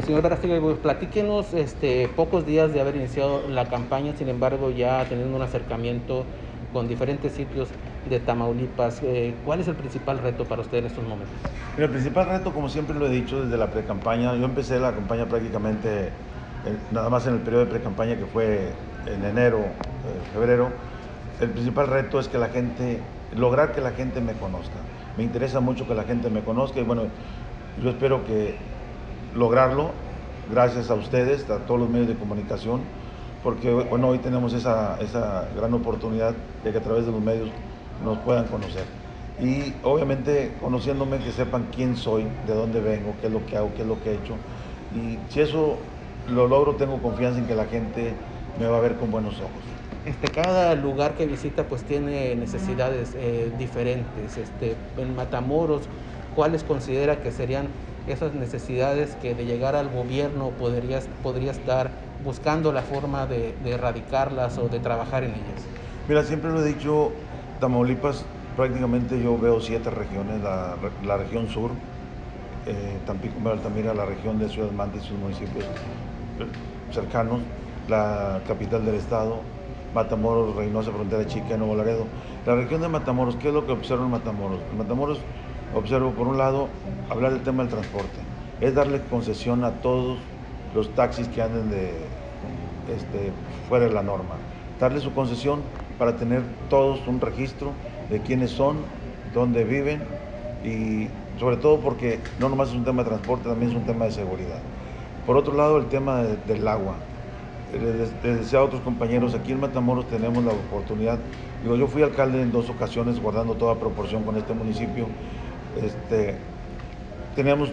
Señor Verástegui, pues, platíquenos este, pocos días de haber iniciado la campaña, sin embargo ya teniendo un acercamiento con diferentes sitios de Tamaulipas. Eh, ¿Cuál es el principal reto para usted en estos momentos? El principal reto, como siempre lo he dicho desde la pre-campaña, yo empecé la campaña prácticamente nada más en el periodo de pre-campaña que fue en enero, eh, febrero. El principal reto es que la gente, lograr que la gente me conozca. Me interesa mucho que la gente me conozca y bueno, yo espero que lograrlo gracias a ustedes, a todos los medios de comunicación, porque bueno, hoy tenemos esa, esa gran oportunidad de que a través de los medios nos puedan conocer. Y obviamente conociéndome que sepan quién soy, de dónde vengo, qué es lo que hago, qué es lo que he hecho. Y si eso lo logro, tengo confianza en que la gente me va a ver con buenos ojos. Este, cada lugar que visita pues tiene necesidades eh, diferentes. Este, en Matamoros, ¿cuáles considera que serían esas necesidades que de llegar al gobierno podría, podría estar buscando la forma de, erradicarlas o de trabajar en ellas? Mira, siempre lo he dicho, Tamaulipas prácticamente yo veo siete regiones, la, región sur, eh, Tampico, Altamira, la región de Ciudad Mante y sus municipios cercanos, la capital del estado, Matamoros, Reynosa, Frontera Chica, Nuevo Laredo. La región de Matamoros, ¿qué es lo que observo en Matamoros? Matamoros observo, por un lado, hablar del tema del transporte. Es darle concesión a todos los taxis que anden de, este, fuera de la norma. Darle su concesión para tener todos un registro de quiénes son, dónde viven y sobre todo porque no nomás es un tema de transporte, también es un tema de seguridad. Por otro lado, el tema del agua. Les, decía a otros compañeros, aquí en Matamoros tenemos la oportunidad, digo, yo fui alcalde en dos ocasiones guardando toda proporción con este municipio. Este, tenemos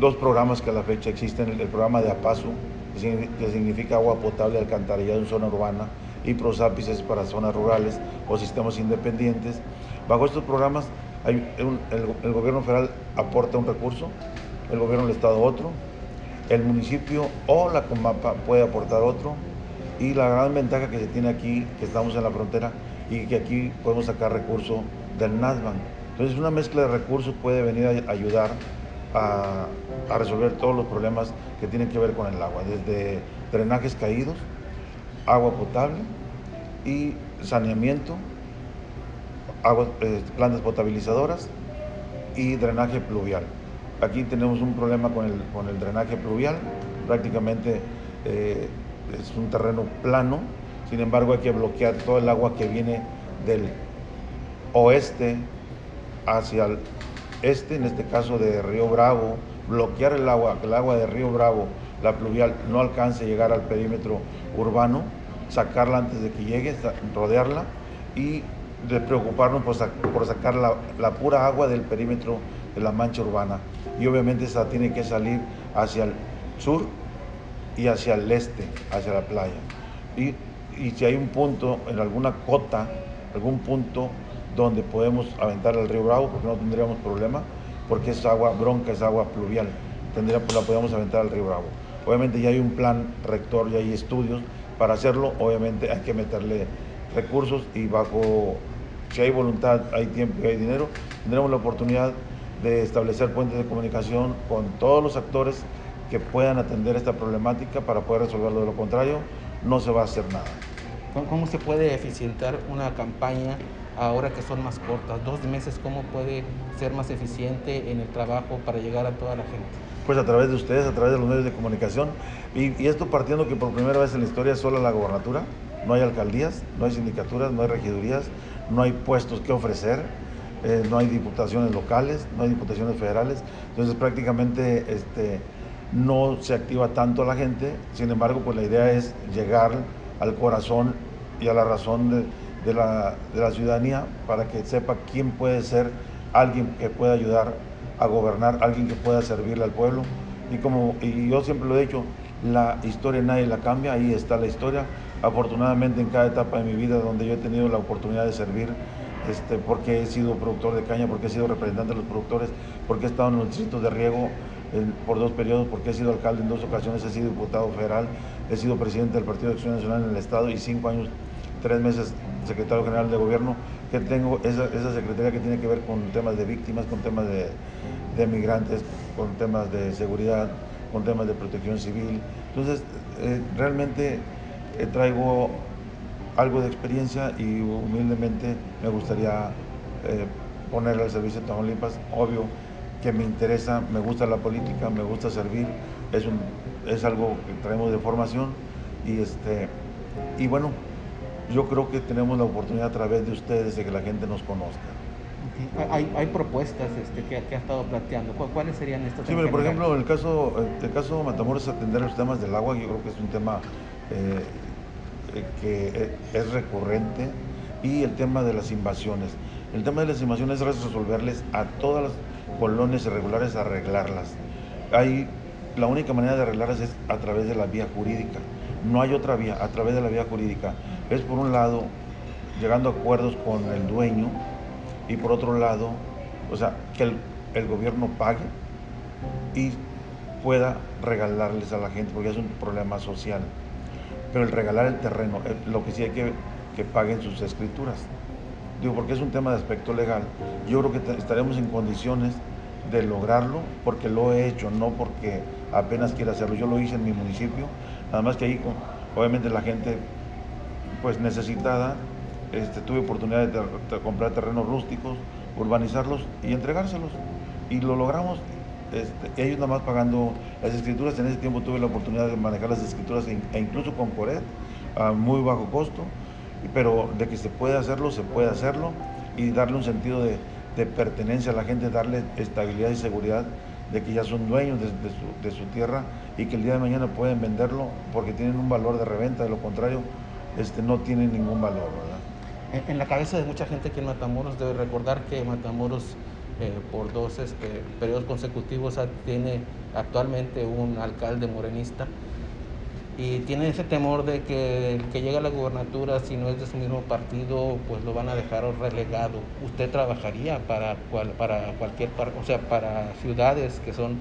dos programas que a la fecha existen, el, programa de APASO, que significa agua potable alcantarillado en zona urbana, y prosápices para zonas rurales o sistemas independientes. Bajo estos programas el, el, gobierno federal aporta un recurso, el gobierno del estado otro, el municipio o la Comapa puede aportar otro y la gran ventaja que se tiene aquí, que estamos en la frontera y que aquí podemos sacar recursos del NASBAN. Entonces una mezcla de recursos puede venir a ayudar a, resolver todos los problemas que tienen que ver con el agua, desde drenajes caídos, agua potable y saneamiento, eh, plantas potabilizadoras y drenaje pluvial. Aquí tenemos un problema con el, drenaje pluvial, prácticamente eh, es un terreno plano, sin embargo hay que bloquear todo el agua que viene del oeste hacia el este, en este caso de Río Bravo, bloquear el agua, que el agua de Río Bravo, la pluvial, no alcance a llegar al perímetro urbano, sacarla antes de que llegue, rodearla y de preocuparnos por, sacar la, pura agua del perímetro de la mancha urbana. Y obviamente esa tiene que salir hacia el sur y hacia el este, hacia la playa. Y, y si hay un punto, en alguna cota, algún punto donde podemos aventar al río Bravo, porque no tendríamos problema, porque es agua bronca, es agua pluvial, tendría, la podemos aventar al río Bravo. Obviamente ya hay un plan rector, ya hay estudios para hacerlo, obviamente hay que meterle recursos y bajo, si hay voluntad, hay tiempo y hay dinero, tendremos la oportunidad de establecer puentes de comunicación con todos los actores que puedan atender esta problemática para poder resolverlo. De lo contrario, no se va a hacer nada. ¿Cómo se puede eficientar una campaña ahora que son más cortas? Dos meses, ¿cómo puede ser más eficiente en el trabajo para llegar a toda la gente? Pues a través de ustedes, a través de los medios de comunicación. Y, esto partiendo que por primera vez en la historia es solo la gobernatura, no hay alcaldías, no hay sindicaturas, no hay regidurías, no hay puestos que ofrecer, eh, no hay diputaciones locales, no hay diputaciones federales. Entonces prácticamente este, no se activa tanto la gente, sin embargo pues la idea es llegar al corazón y a la razón de de la, ciudadanía para que sepa quién puede ser alguien que pueda ayudar a gobernar, alguien que pueda servirle al pueblo. Y como y yo siempre lo he dicho, la historia nadie la cambia, ahí está la historia. Afortunadamente en cada etapa de mi vida donde yo he tenido la oportunidad de servir, este, porque he sido productor de caña, porque he sido representante de los productores, porque he estado en los distritos de riego por dos periodos, porque he sido alcalde en dos ocasiones, he sido diputado federal, he sido presidente del Partido de Acción Nacional en el Estado y cinco años, tres meses secretario general de gobierno, que tengo esa, esa secretaría que tiene que ver con temas de víctimas, con temas de, de migrantes, con temas de seguridad, con temas de protección civil. Entonces, eh, realmente eh, traigo algo de experiencia y humildemente me gustaría eh, al servicio de Tamaulipas. Obvio que me interesa, me gusta la política, me gusta servir, es, un, es algo que traemos de formación y, este, y bueno, yo creo que tenemos la oportunidad a través de ustedes de que la gente nos conozca. Hay, hay, propuestas este, que, ha estado planteando. ¿Cuáles serían estas? Sí, pero por ejemplo, el caso, el caso de Matamoros atender los temas del agua, yo creo que es un tema eh, eh, que eh, es recurrente y el tema de las invasiones. El tema de las invasiones es resolverles a todas las colonias irregulares, arreglarlas. Hay, la única manera de arreglarlas es a través de la vía jurídica. No hay otra vía, a través de la vía jurídica. Es por un lado llegando a acuerdos con el dueño y por otro lado, o sea, que el, el gobierno pague y pueda regalarles a la gente, porque es un problema social pero el regalar el terreno, eh, lo que sí hay que que paguen sus escrituras. Digo, porque es un tema de aspecto legal. Yo creo que estaremos en condiciones de lograrlo, porque lo he hecho, no porque apenas quiera hacerlo. Yo lo hice en mi municipio, nada más que ahí, obviamente, la gente pues necesitada, este, tuve oportunidad de, de comprar terrenos rústicos, urbanizarlos y entregárselos. Y lo logramos este, ellos nada más pagando las escrituras. En ese tiempo tuve la oportunidad de manejar las escrituras e, e incluso con Coret a muy bajo costo, pero de que se puede hacerlo, se puede hacerlo y darle un sentido de, pertenencia a la gente, darle estabilidad y seguridad de que ya son dueños de, su, tierra y que el día de mañana pueden venderlo porque tienen un valor de reventa, de lo contrario este, no tienen ningún valor. En, la cabeza de mucha gente que en Matamoros debe recordar que Matamoros eh, por dos este, periodos consecutivos tiene actualmente un alcalde morenista y tiene ese temor de que el que llega a la gubernatura, si no es de su mismo partido, pues lo van a dejar relegado. ¿Usted trabajaría para, para cualquier, o sea, para ciudades que son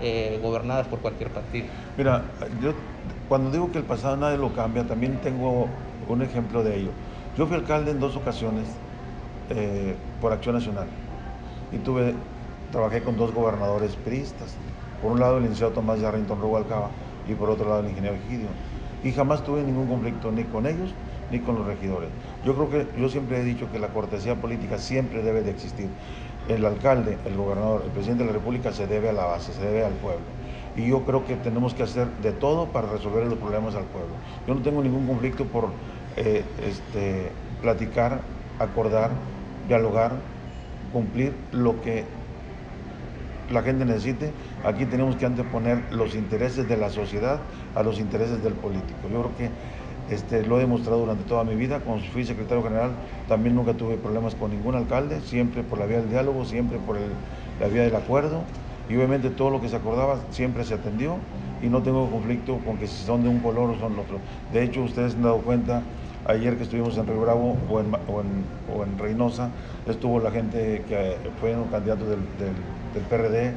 eh, gobernadas por cualquier partido? Mira, yo cuando digo que el pasado nadie lo cambia, también tengo un ejemplo de ello. Yo fui alcalde en dos ocasiones eh, por Acción Nacional y tuve, trabajé con dos gobernadores priistas. Por un lado el licenciado Tomás Yarrington Rubalcaba y por otro lado el ingeniero Egidio. Y jamás tuve ningún conflicto ni con ellos ni con los regidores. Yo creo que yo siempre he dicho que la cortesía política siempre debe de existir. El alcalde, el gobernador, el presidente de la República se debe a la base, se debe al pueblo. Y yo creo que tenemos que hacer de todo para resolver los problemas al pueblo. Yo no tengo ningún conflicto por eh, este, platicar, acordar, dialogar cumplir lo que la gente necesite. Aquí tenemos que anteponer los intereses de la sociedad a los intereses del político. Yo creo que este, lo he demostrado durante toda mi vida. Cuando fui secretario general también nunca tuve problemas con ningún alcalde, siempre por la vía del diálogo, siempre por la vía del acuerdo. Y obviamente todo lo que se acordaba siempre se atendió y no tengo conflicto con que si son de un color o son de otro. De hecho, ustedes han dado cuenta Ayer que estuvimos en Río Bravo o en, Reynosa, estuvo la gente que fueron candidatos del, del, PRD,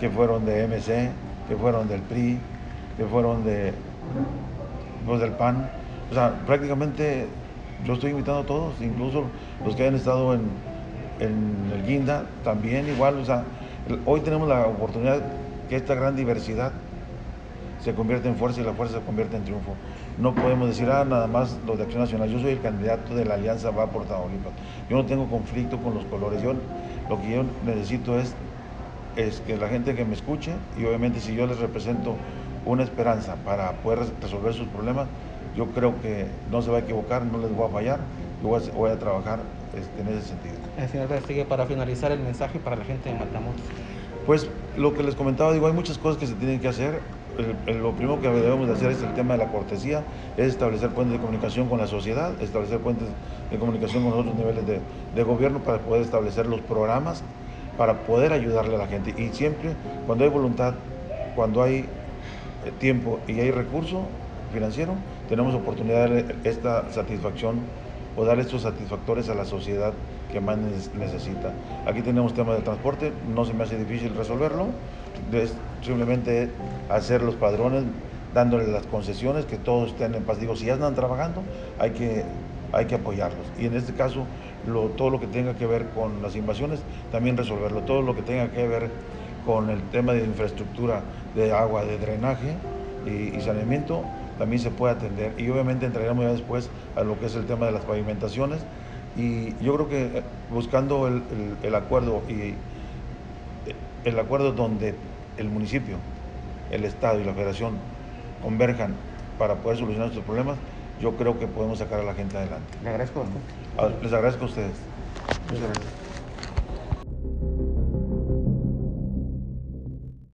que fueron de MC, que fueron del PRI, que fueron de, pues, del PAN. O sea, prácticamente yo estoy invitando a todos, incluso los que hayan estado en, en el Guinda, también igual. O sea, hoy tenemos la oportunidad que esta gran diversidad se convierte en fuerza y la fuerza se convierte en triunfo. No podemos decir, ah, nada más los de Acción Nacional, yo soy el candidato de la Alianza Va por Tamaulipas. Yo no tengo conflicto con los colores, yo lo que yo necesito es, es que la gente que me escuche y obviamente si yo les represento una esperanza para poder resolver sus problemas, yo creo que no se va a equivocar, no les voy a fallar, yo voy a, trabajar este, en ese sentido. El señor sigue para finalizar el mensaje para la gente de Matamoros. Pues lo que les comentaba, digo, hay muchas cosas que se tienen que hacer lo primero que debemos de hacer es el tema de la cortesía, es establecer puentes de comunicación con la sociedad, establecer puentes de comunicación con otros niveles de, gobierno para poder establecer los programas, para poder ayudarle a la gente. Y siempre, cuando hay voluntad, cuando hay eh, tiempo y hay recurso financiero, tenemos oportunidad de darle esta satisfacción o dar estos satisfactores a la sociedad que más necesita. Aquí tenemos temas de transporte, no se me hace difícil resolverlo, es simplemente hacer los padrones, dándoles las concesiones, que todos estén en paz. Digo, si ya están trabajando, hay que, hay que apoyarlos. Y en este caso, todo lo que tenga que ver con las invasiones, también resolverlo. Todo lo que tenga que ver con el tema de infraestructura de agua, de drenaje y, saneamiento, también se puede atender. Y obviamente entraremos ya después a lo que es el tema de las pavimentaciones. Y yo creo que eh, buscando el acuerdo y eh, el acuerdo donde el municipio, el Estado y la Federación converjan para poder solucionar estos problemas, yo creo que podemos sacar a la gente adelante. Le agradezco. Ah, Les agradezco a ustedes. Muchas gracias.